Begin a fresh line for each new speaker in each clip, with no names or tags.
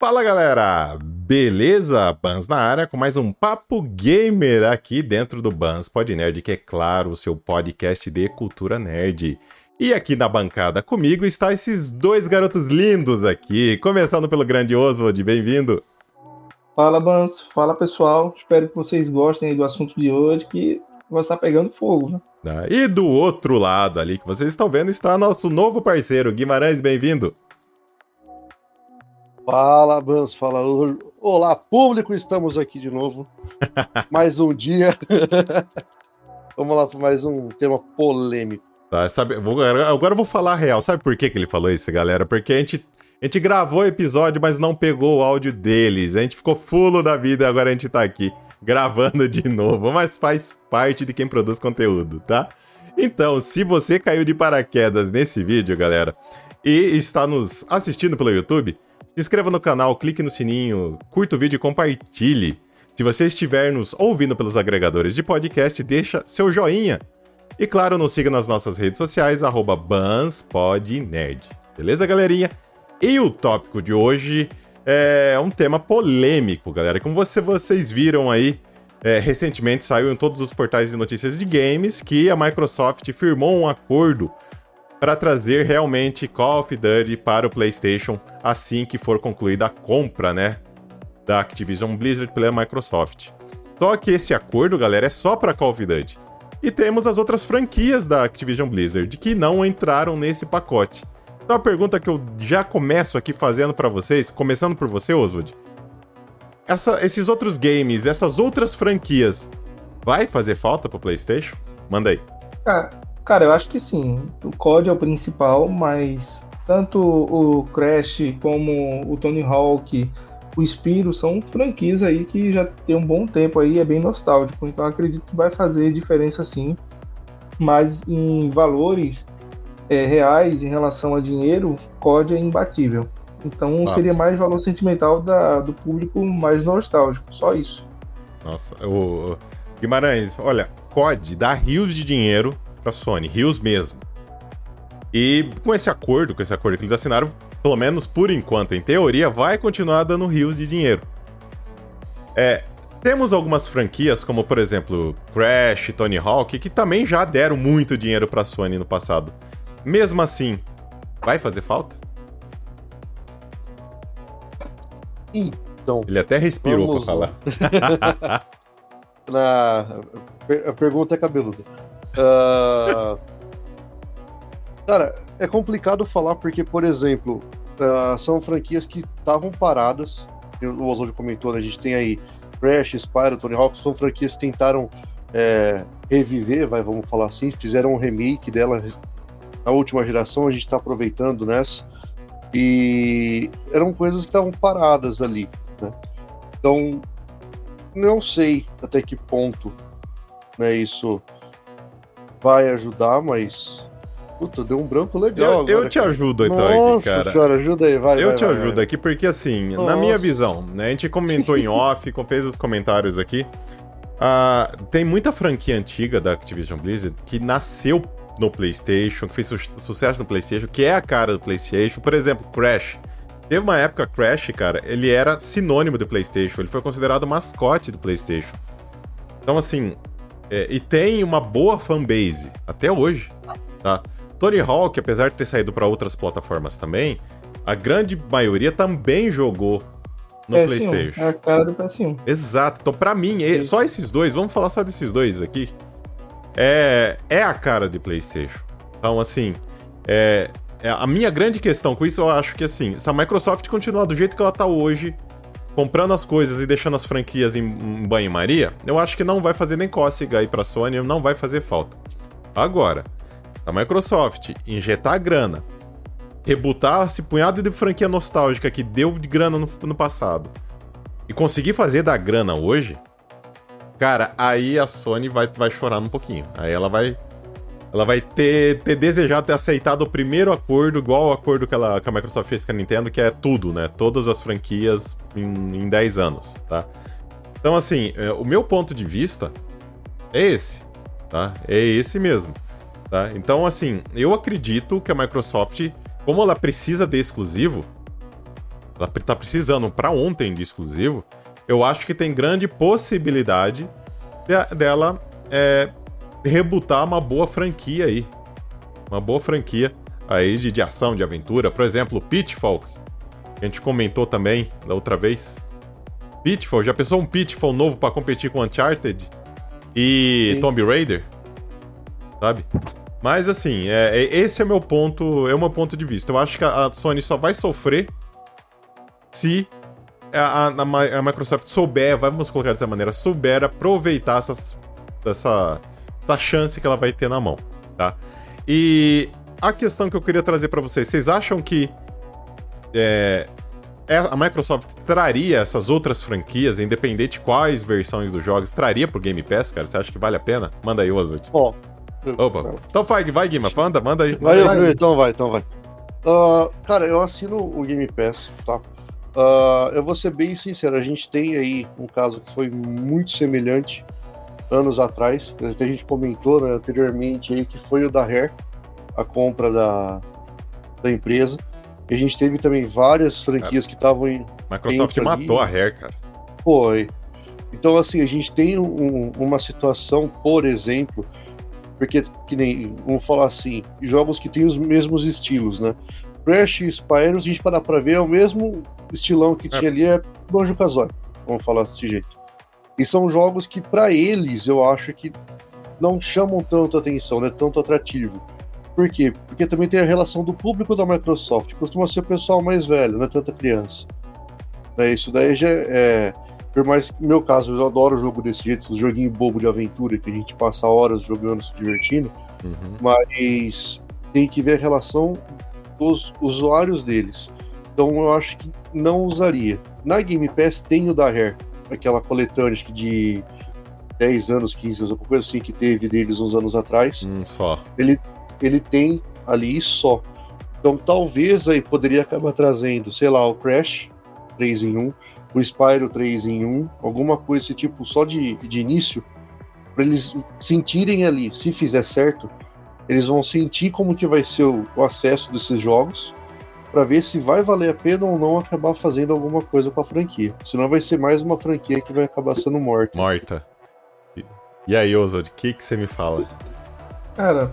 Fala galera, beleza? Bans na área com mais um Papo Gamer aqui dentro do Bans Pod Nerd, que é claro, o seu podcast de cultura nerd. E aqui na bancada comigo está esses dois garotos lindos aqui, começando pelo grande Oswald, bem-vindo.
Fala Bans, fala pessoal, espero que vocês gostem do assunto de hoje, que vai estar pegando fogo, né?
Ah, e do outro lado ali que vocês estão vendo está nosso novo parceiro, Guimarães, bem-vindo.
Fala, Bans, fala. Olá, público, estamos aqui de novo. mais um dia. Vamos lá para mais um tema polêmico.
Tá, sabe, vou, agora eu vou falar a real. Sabe por que, que ele falou isso, galera? Porque a gente, a gente gravou o episódio, mas não pegou o áudio deles. A gente ficou fulo da vida e agora a gente tá aqui gravando de novo. Mas faz parte de quem produz conteúdo, tá? Então, se você caiu de paraquedas nesse vídeo, galera, e está nos assistindo pelo YouTube, inscreva no canal, clique no sininho, curta o vídeo e compartilhe. Se você estiver nos ouvindo pelos agregadores de podcast, deixa seu joinha. E claro, nos siga nas nossas redes sociais, BansPodNerd. Beleza, galerinha? E o tópico de hoje é um tema polêmico, galera. Como você, vocês viram aí, é, recentemente saiu em todos os portais de notícias de games que a Microsoft firmou um acordo para trazer realmente Call of Duty para o PlayStation assim que for concluída a compra, né, da Activision Blizzard pela Microsoft. Só que esse acordo, galera, é só para Call of Duty. E temos as outras franquias da Activision Blizzard que não entraram nesse pacote. Então a pergunta que eu já começo aqui fazendo para vocês, começando por você, Oswald. Essa, esses outros games, essas outras franquias, vai fazer falta pro PlayStation? Manda aí.
Cara, cara, eu acho que sim. O COD é o principal, mas tanto o Crash como o Tony Hawk, o Spiro são franquias aí que já tem um bom tempo aí, é bem nostálgico. Então acredito que vai fazer diferença sim. Mas em valores é, reais em relação a dinheiro, COD é imbatível. Então ah. seria mais valor sentimental da, do público mais nostálgico, só isso.
Nossa, o Guimarães, olha, COD dá rios de dinheiro pra Sony, rios mesmo. E com esse acordo, com esse acordo que eles assinaram, pelo menos por enquanto, em teoria, vai continuar dando rios de dinheiro. É, temos algumas franquias, como por exemplo Crash, Tony Hawk, que também já deram muito dinheiro pra Sony no passado. Mesmo assim, vai fazer falta?
Então.
Ele até respirou pra falar.
Na... A pergunta é cabeluda. Uh... Cara, é complicado falar porque, por exemplo, uh, são franquias que estavam paradas. O Oswald comentou, né? A gente tem aí Crash, Spyro, Tony Hawk, são franquias que tentaram é, reviver, vai, vamos falar assim, fizeram um remake dela na última geração, a gente está aproveitando nessa. E eram coisas que estavam paradas ali, né? Então, não sei até que ponto né, isso vai ajudar, mas. Puta, deu um branco legal.
Eu, eu te ajudo então
Nossa
aqui, cara.
senhora, ajuda aí, vai.
Eu
vai,
te
vai,
ajudo
vai.
aqui porque, assim, Nossa. na minha visão, né? A gente comentou em off, fez os comentários aqui. Uh, tem muita franquia antiga da Activision Blizzard que nasceu no PlayStation, que fez su sucesso no PlayStation, que é a cara do PlayStation. Por exemplo, Crash. Teve uma época, Crash, cara, ele era sinônimo do PlayStation, ele foi considerado mascote do PlayStation. Então, assim, é, e tem uma boa fanbase até hoje, tá? Tony Hawk, apesar de ter saído para outras plataformas também, a grande maioria também jogou no PS1, PlayStation.
É a cara do PS1.
Exato. Então, para mim, Sim. só esses dois, vamos falar só desses dois aqui é, é a cara de PlayStation. Então, assim, é, é, a minha grande questão com isso, eu acho que, assim, se a Microsoft continuar do jeito que ela tá hoje, comprando as coisas e deixando as franquias em, banho-maria, eu acho que não vai fazer nem cócega aí pra Sony, não vai fazer falta. Agora, a Microsoft injetar grana, rebutar esse punhado de franquia nostálgica que deu de grana no, no passado e conseguir fazer da grana hoje, Cara, aí a Sony vai, vai chorar um pouquinho. Aí ela vai. Ela vai ter, ter desejado ter aceitado o primeiro acordo, igual o acordo que, ela, que a Microsoft fez com a Nintendo, que é tudo, né? Todas as franquias em, em 10 anos, tá? Então, assim, é, o meu ponto de vista é esse, tá? É esse mesmo, tá? Então, assim, eu acredito que a Microsoft, como ela precisa de exclusivo, ela tá precisando para ontem de exclusivo, eu acho que tem grande possibilidade de, dela é, rebutar uma boa franquia aí. Uma boa franquia aí de, de ação, de aventura. Por exemplo, Pitfall, que a gente comentou também da outra vez. Pitfall, já pensou um Pitfall novo para competir com Uncharted e Sim. Tomb Raider? Sabe? Mas assim, é, é, esse é meu ponto, é o meu ponto de vista. Eu acho que a, a Sony só vai sofrer se a, a, a, Microsoft souber, vamos colocar dessa maneira, souber aproveitar essas, essa, essa chance que ela vai ter na mão, tá? E a questão que eu queria trazer para vocês, vocês acham que é, é, a Microsoft traria essas outras franquias, independente de quais versões dos jogos, traria pro Game Pass, cara? Você acha que vale a pena? Manda aí, Oswald.
Ó.
Oh. Opa. Então vai, vai, Guima, manda, manda aí.
Vai, vai, então vai, então vai. Uh, cara, eu assino o Game Pass, tá? Uh, eu vou ser bem sincero, a gente tem aí um caso que foi muito semelhante anos atrás, que a gente comentou né, anteriormente aí, que foi o da Rare, a compra da, da empresa. E a gente teve também várias franquias que estavam em.
Microsoft matou ali. a Rare, cara.
Foi. Então, assim, a gente tem um, uma situação, por exemplo, porque, que nem, vamos falar assim, jogos que têm os mesmos estilos, né? Crash e Spyro, a gente parar pra ver, é o mesmo estilão que tinha é. ali, é Banjo Kazooie, vamos falar desse jeito. E são jogos que, para eles, eu acho que não chamam tanto atenção, não é tanto atrativo. Por quê? Porque também tem a relação do público da Microsoft, costuma ser o pessoal mais velho, não é tanta criança. É, isso daí já é. Por mais que no meu caso, eu adoro jogo desse jeito, esse joguinho bobo de aventura que a gente passa horas jogando, se divertindo, uhum. mas tem que ver a relação dos usuários deles. Então eu acho que não usaria. Na Game Pass tem o da Rare, aquela coletânea acho que de 10 anos, 15 anos, alguma coisa assim que teve deles uns anos atrás.
Hum, só.
Ele, ele tem ali só. Então talvez aí poderia acabar trazendo, sei lá, o Crash 3 em 1, o Spyro 3 em 1, alguma coisa desse tipo só de, de início, para eles sentirem ali, se fizer certo, eles vão sentir como que vai ser o, o acesso desses jogos, para ver se vai valer a pena ou não acabar fazendo alguma coisa com a franquia. Senão vai ser mais uma franquia que vai acabar sendo morta.
Morta. E aí, Oswald, o que, que você me fala?
Cara,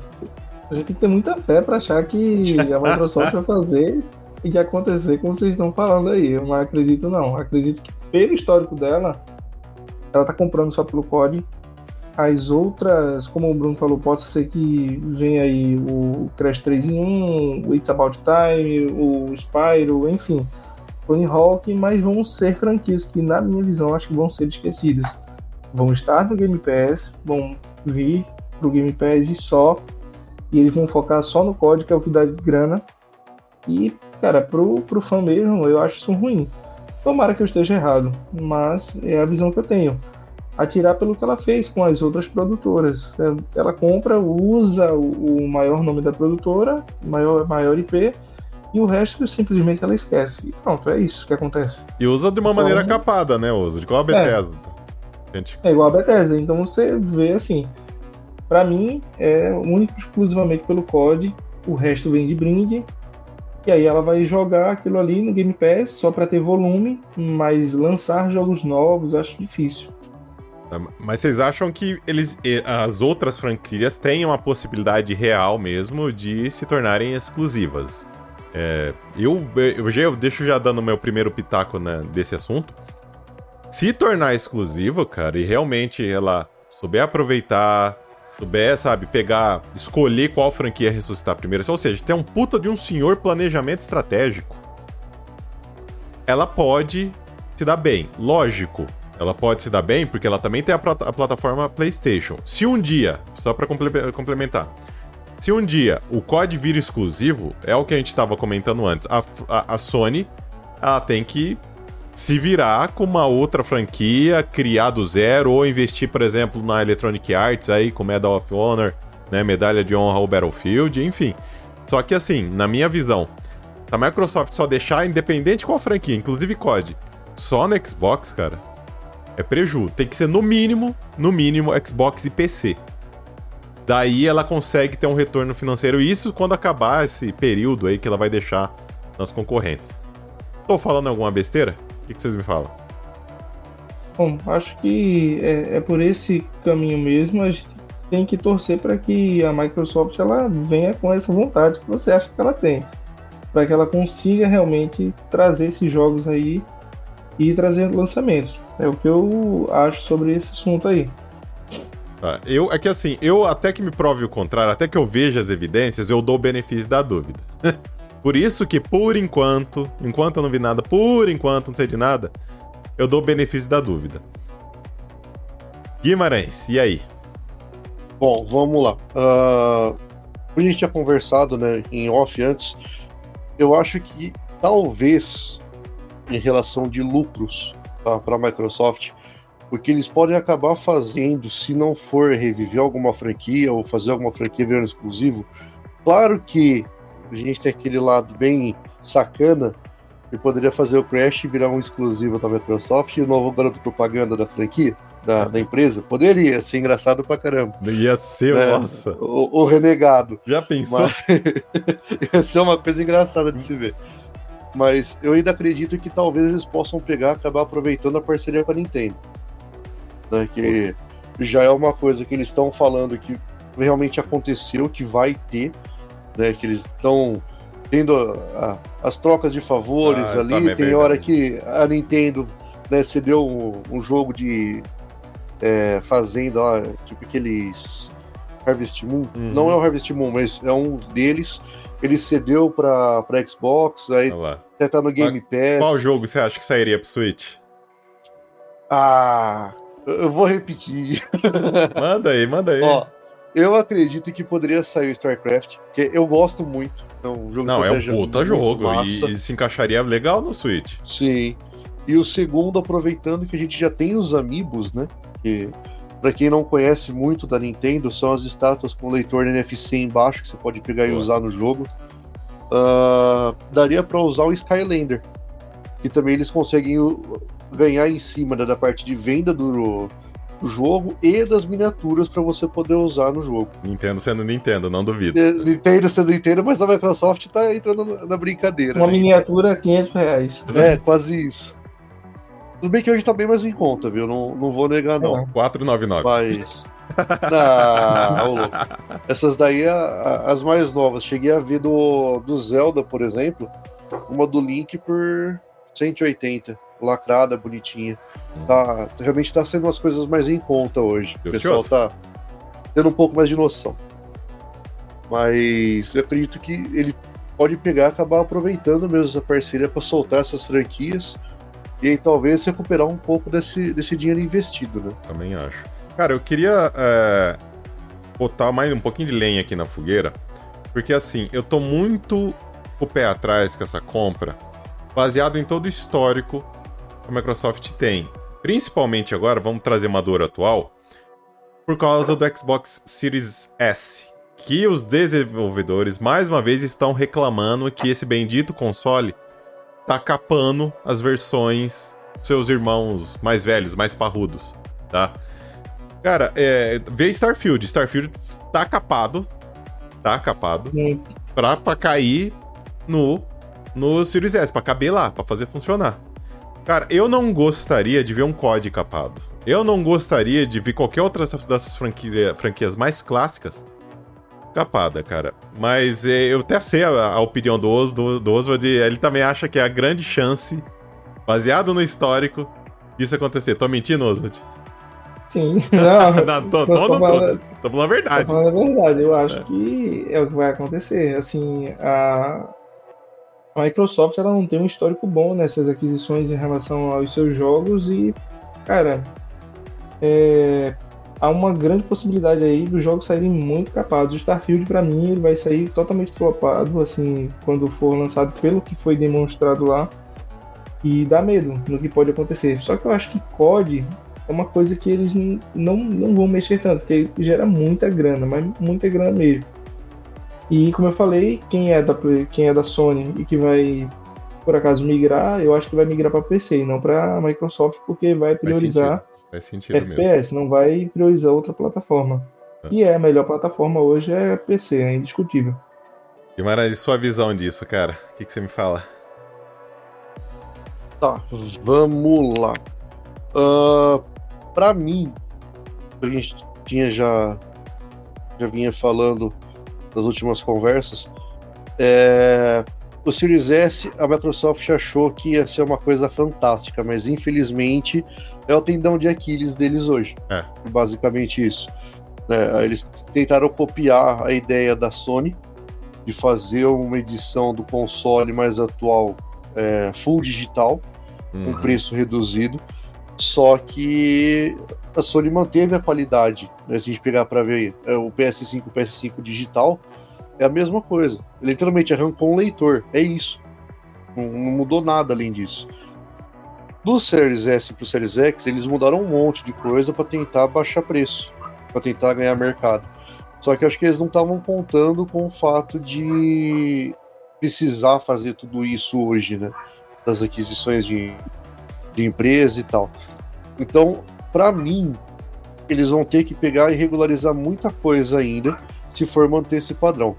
a gente tem que ter muita fé para achar que a Microsoft vai fazer e que acontecer como vocês estão falando aí. Eu não acredito, não. Acredito que, pelo histórico dela, ela tá comprando só pelo COD. As outras, como o Bruno falou, possa ser que venha aí o Crash 3 em 1, o It's About Time, o Spyro, enfim, Tony Hawk, mas vão ser franquias que, na minha visão, acho que vão ser esquecidas. Vão estar no Game Pass, vão vir pro Game Pass e só e eles vão focar só no código, que é o que dá grana. E, cara, pro, pro fã mesmo, eu acho isso ruim. Tomara que eu esteja errado, mas é a visão que eu tenho. Atirar pelo que ela fez com as outras produtoras. Ela compra, usa o, maior nome da produtora, maior, maior IP, e o resto simplesmente ela esquece. E pronto, é isso que acontece.
E usa de uma então, maneira capada, né? Usa, igual a Bethesda.
É, gente... é igual a Bethesda. Então você vê assim, para mim, é único exclusivamente pelo COD, o resto vem de brinde. E aí ela vai jogar aquilo ali no Game Pass só para ter volume, mas lançar jogos novos acho difícil.
Tá, mas vocês acham que eles, as outras franquias têm uma possibilidade real mesmo de se tornarem exclusivas? É, eu, eu, eu deixo já dando meu primeiro pitaco né, desse assunto. Se tornar exclusivo, cara, e realmente ela souber aproveitar souber, sabe, pegar, escolher qual franquia ressuscitar primeiro, ou seja, tem um puta de um senhor planejamento estratégico, ela pode se dar bem. Lógico, ela pode se dar bem porque ela também tem a, a plataforma PlayStation. Se um dia, só para complementar, se um dia o COD vira exclusivo, é o que a gente estava comentando antes, a, a, a Sony ela tem que se virar com uma outra franquia, criar do zero, ou investir, por exemplo, na Electronic Arts aí, com Medal of Honor, né, medalha de honra ao Battlefield, enfim. Só que assim, na minha visão, a Microsoft só deixar independente qual franquia, inclusive COD, só no Xbox, cara, é preju. Tem que ser no mínimo, no mínimo, Xbox e PC. Daí ela consegue ter um retorno financeiro, isso quando acabar esse período aí que ela vai deixar nas concorrentes. Tô falando alguma besteira? O que, vocês me falam?
Bom, acho que é, é, por esse caminho mesmo. A gente tem que torcer para que a Microsoft ela venha com essa vontade que você acha que ela tem, para que ela consiga realmente trazer esses jogos aí e trazer lançamentos. É o que eu acho sobre esse assunto aí.
Tá, eu, é que assim, eu até que me prove o contrário, até que eu veja as evidências, eu dou o benefício da dúvida. por isso que, por enquanto, enquanto eu não vi nada, por enquanto não sei de nada, eu dou o benefício da dúvida. Guimarães, e aí?
Bom, vamos lá. Uh, a gente tinha conversado né, em off antes, eu acho que talvez em relação de lucros tá, para a Microsoft, o que eles podem acabar fazendo se não for reviver alguma franquia ou fazer alguma franquia virando exclusivo. Claro que a gente tem aquele lado bem sacana e poderia fazer o Crash virar um exclusivo da Microsoft e o novo garoto propaganda da franquia, da, da empresa. Poderia ser engraçado pra caramba.
Ia ser, né? nossa.
O, o, renegado.
Já pensou? Mas...
Ia ser uma coisa engraçada de se ver. Mas eu ainda acredito que talvez eles possam pegar acabar aproveitando a parceria com a Nintendo. Né, que já é uma coisa que eles estão falando que realmente aconteceu, que vai ter, né, que eles estão tendo a, a, as trocas de favores ah, ali. Tá tem hora que a Nintendo né, cedeu um, um jogo de é, fazenda lá, tipo aqueles Harvest Moon. Uhum. Não é o Harvest Moon, mas é um deles. Ele cedeu para Xbox, aí até tá no Game Pass.
Qual jogo você acha que sairia pro Switch?
Ah, eu vou repetir.
manda aí, manda aí. Ó,
eu acredito que poderia sair o StarCraft, porque eu gosto muito.
É um jogo Não, é um puta jogo e, e, se encaixaria legal no Switch.
Sim. E o segundo, aproveitando que a gente já tem os Amiibos, né? Que, pra quem não conhece muito da Nintendo, são as estátuas com leitor NFC embaixo que você pode pegar Boa. e usar no jogo. Uh, daria para usar o Skylander, que também eles conseguem ganhar em cima da, da parte de venda do, do jogo e das miniaturas para você poder usar no jogo.
Nintendo sendo Nintendo, não duvido.
É, Nintendo sendo Nintendo, mas a Microsoft tá entrando na, na brincadeira.
Uma né? miniatura 500 reais.
É, quase isso. Tudo bem que hoje tá bem mais em conta, viu? Não, não vou negar, não.
499.
Mas. Não, Essas daí, as mais novas. Cheguei a ver do, do Zelda, por exemplo, uma do Link por 180 lacrada, bonitinha. Tá, realmente tá sendo umas coisas mais em conta hoje. O pessoal tá tendo um pouco mais de noção. Mas eu acredito que ele pode pegar e acabar aproveitando mesmo essa parceria para soltar essas franquias e aí talvez recuperar um pouco desse, desse dinheiro investido, né?
Também acho. Cara, eu queria é, botar mais um pouquinho de lenha aqui na fogueira, porque assim, eu tô muito o pé atrás com essa compra, baseado em todo o histórico a Microsoft tem. Principalmente agora, vamos trazer uma dor atual, por causa do Xbox Series S, que os desenvolvedores mais uma vez estão reclamando que esse bendito console tá capando as versões dos seus irmãos mais velhos, mais parrudos, tá? Cara, é, vê Starfield. Starfield tá capado, tá capado, Sim. pra, pra cair no, no Series S, pra caber lá, pra fazer funcionar. Cara, eu não gostaria de ver um COD capado. Eu não gostaria de ver qualquer outra dessas franquia, franquias mais clássicas capada, cara. Mas é, eu até sei a, a opinião do, Os, do, do Oswald. Ele também acha que é a grande chance, baseado no histórico, disso acontecer. Tô mentindo, Oswald?
Sim. Não,
não tô, tô, tô, falando, tô, falando a verdade.
Tô falando a verdade. Eu acho é. que é o que vai acontecer. Assim, a, a Microsoft ela não tem um histórico bom nessas aquisições em relação aos seus jogos e, cara, é, há uma grande possibilidade aí dos jogos saírem muito capados. O Starfield, para mim, ele vai sair totalmente flopado, assim, quando for lançado pelo que foi demonstrado lá. E dá medo no que pode acontecer. Só que eu acho que COD é uma coisa que eles não, não vão mexer tanto, porque gera muita grana, mas muita grana mesmo. E como eu falei, quem é da, quem é da Sony e que vai por acaso migrar, eu acho que vai migrar para PC e não para Microsoft, porque vai priorizar
Faz sentido. Faz
FPS, mesmo. não vai priorizar outra plataforma. É. E é a melhor plataforma hoje é PC, é indiscutível.
Guimarães, e sua visão disso, cara? O que, que você me fala?
Tá, vamos lá. Uh, para mim, a gente tinha já já vinha falando nas últimas conversas, é, o Series S, a Microsoft achou que ia ser uma coisa fantástica, mas infelizmente é o tendão de Aquiles deles hoje. É. Basicamente isso. É, eles tentaram copiar a ideia da Sony de fazer uma edição do console mais atual é, full digital, uhum. com preço reduzido. Só que a Sony manteve a qualidade. Né? Se a gente pegar para ver é, o PS5 o PS5 digital, é a mesma coisa. Literalmente arrancou um leitor. É isso. Não, não mudou nada além disso. Do Series S para o Series X, eles mudaram um monte de coisa para tentar baixar preço, para tentar ganhar mercado. Só que eu acho que eles não estavam contando com o fato de precisar fazer tudo isso hoje, né? Das aquisições de, de empresa e tal. Então, para mim, eles vão ter que pegar e regularizar muita coisa ainda se for manter esse padrão.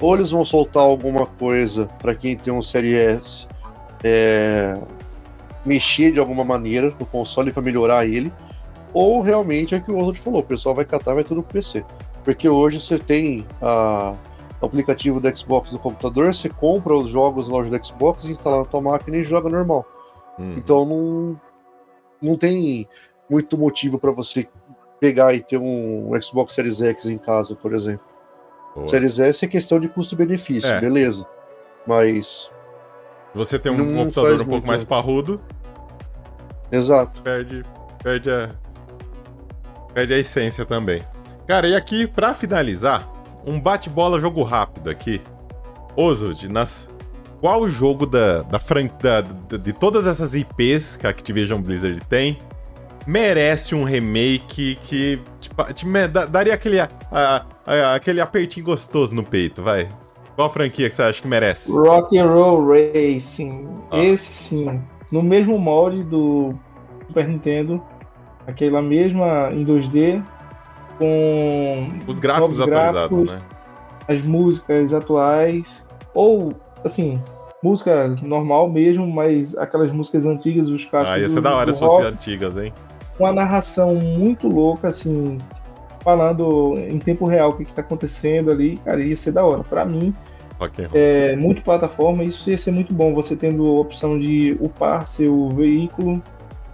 Ou eles vão soltar alguma coisa para quem tem um Série S é, mexer de alguma maneira no console para melhorar ele, ou realmente é que o outro falou, o pessoal vai catar vai tudo pro PC. Porque hoje você tem a, o aplicativo do Xbox no computador, você compra os jogos na loja do Xbox, instala na tua máquina e joga normal. Uhum. Então não, não tem muito motivo para você pegar e ter um Xbox Series X em casa, por exemplo. Boa. Series S é questão de custo-benefício, é. beleza. Mas.
Você tem um computador um pouco mais parrudo.
Exato.
Perde, perde a. Perde a essência também. Cara, e aqui, para finalizar, um bate-bola jogo rápido aqui. Ozud, nas. Qual o jogo da, da, fran... da, de todas essas IPs que a Activision Blizzard tem merece um remake que tipo, te, daria aquele, a, a, aquele apertinho gostoso no peito, vai. Qual franquia que você acha que merece?
Rock and Roll Racing. Ah. Esse sim. No mesmo molde do Super Nintendo. Aquela mesma em 2D. Com.
Os gráficos atualizados, gráficos, né?
As músicas atuais. Ou, assim, música normal mesmo, mas aquelas músicas antigas, os
caras. Ah, ia ser da hora se fossem antigas, hein?
uma narração muito louca, assim, falando em tempo real o que, está acontecendo ali, cara, ia ser da hora. Para mim, okay. é muito plataforma, isso ia ser muito bom. Você tendo a opção de upar seu veículo,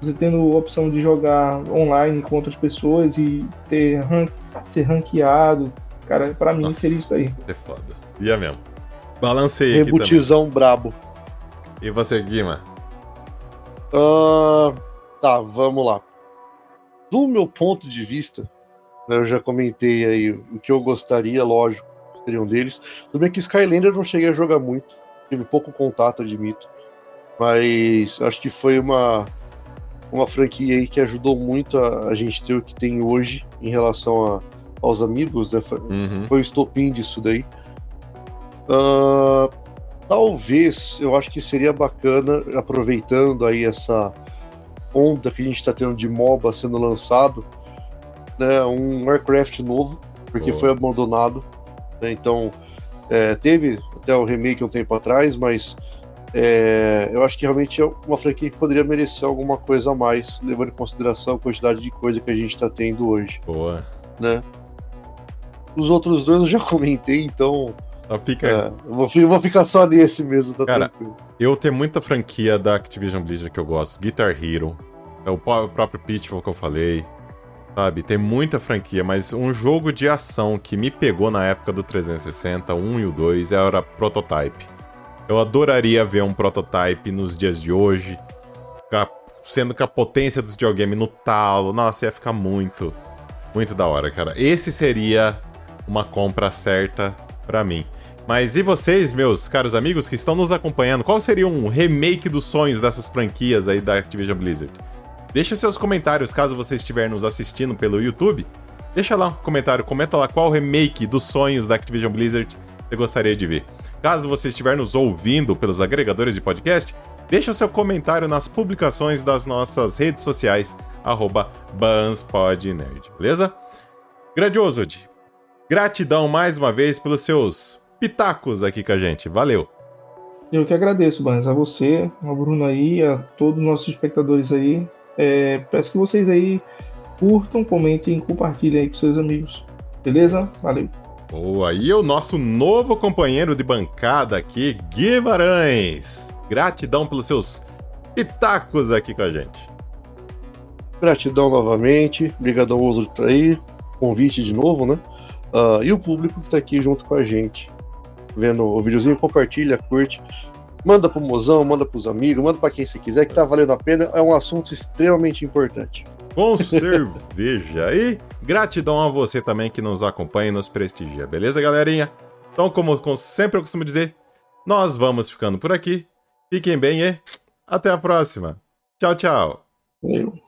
você tendo a opção de jogar online com outras pessoas e ter rank, ser ranqueado, cara, para mim seria isso aí.
É foda. Ia mesmo. Balancei
Rebutizão aqui também. brabo.
E você, Guima?
Uh, tá, vamos lá do meu ponto de vista, né, eu já comentei aí o que eu gostaria, lógico, seria um deles. Tudo bem que Skylander eu não cheguei a jogar muito, tive pouco contato, admito. Mas acho que foi uma, uma franquia aí que ajudou muito a, a gente ter o que tem hoje em relação a, aos amigos, né? Foi, uhum. foi o estopim disso daí. Uh, talvez eu acho que seria bacana, aproveitando aí essa onda que a gente está tendo de MOBA sendo lançado, né, um Warcraft novo, porque foi abandonado. Né, então, é, teve até o remake um tempo atrás, mas é, eu acho que realmente é uma franquia que poderia merecer alguma coisa a mais, levando em consideração a quantidade de coisa que a gente está tendo hoje.
Boa.
Né? Os outros dois eu já comentei, então.
Fica... É,
eu vou, eu vou, ficar só nesse mesmo, tá
Cara, tranquilo. Eu tenho muita franquia da Activision Blizzard que eu gosto. Guitar Hero, é o próprio Pitfall que eu falei. Sabe, tem muita franquia, mas um jogo de ação que me pegou na época do 360, o 1 e o 2, era Prototype. Eu adoraria ver um Prototype nos dias de hoje, sendo que a potência dos videogame no talo, nossa, ia ficar muito, muito da hora, cara. Esse seria uma compra certa para mim. Mas e vocês, meus caros amigos que estão nos acompanhando, qual seria um remake dos sonhos dessas franquias aí da Activision Blizzard? Deixe seus comentários caso você estiver nos assistindo pelo YouTube. Deixa lá um comentário, comenta lá qual remake dos sonhos da Activision Blizzard você gostaria de ver. Caso você estiver nos ouvindo pelos agregadores de podcast, deixa o seu comentário nas publicações das nossas redes sociais, arroba BansPodNerd, beleza? Grandioso, Gratidão mais uma vez pelos seus pitacos aqui com a gente. Valeu!
Eu que agradeço, Banes, a você, ao Bruno aí, a todos os nossos espectadores aí. É, peço que vocês aí curtam, comentem, compartilhem aí com seus amigos. Beleza? Valeu.
Boa, e o nosso novo companheiro de bancada aqui, Guimarães. Gratidão pelos seus pitacos aqui com a gente.
Gratidão novamente, obrigadão uso de trair, convite de novo, né? Uh, e o público que tá aqui junto com a gente, vendo o videozinho, compartilha, curte, manda pro mozão, manda pros amigos, manda para quem você quiser, que tá valendo a pena, é um assunto extremamente importante.
Com cerveja. E gratidão a você também que nos acompanha e nos prestigia, beleza, galerinha? Então, como sempre eu costumo dizer, nós vamos ficando por aqui. Fiquem bem e até a próxima. Tchau, tchau.
Valeu.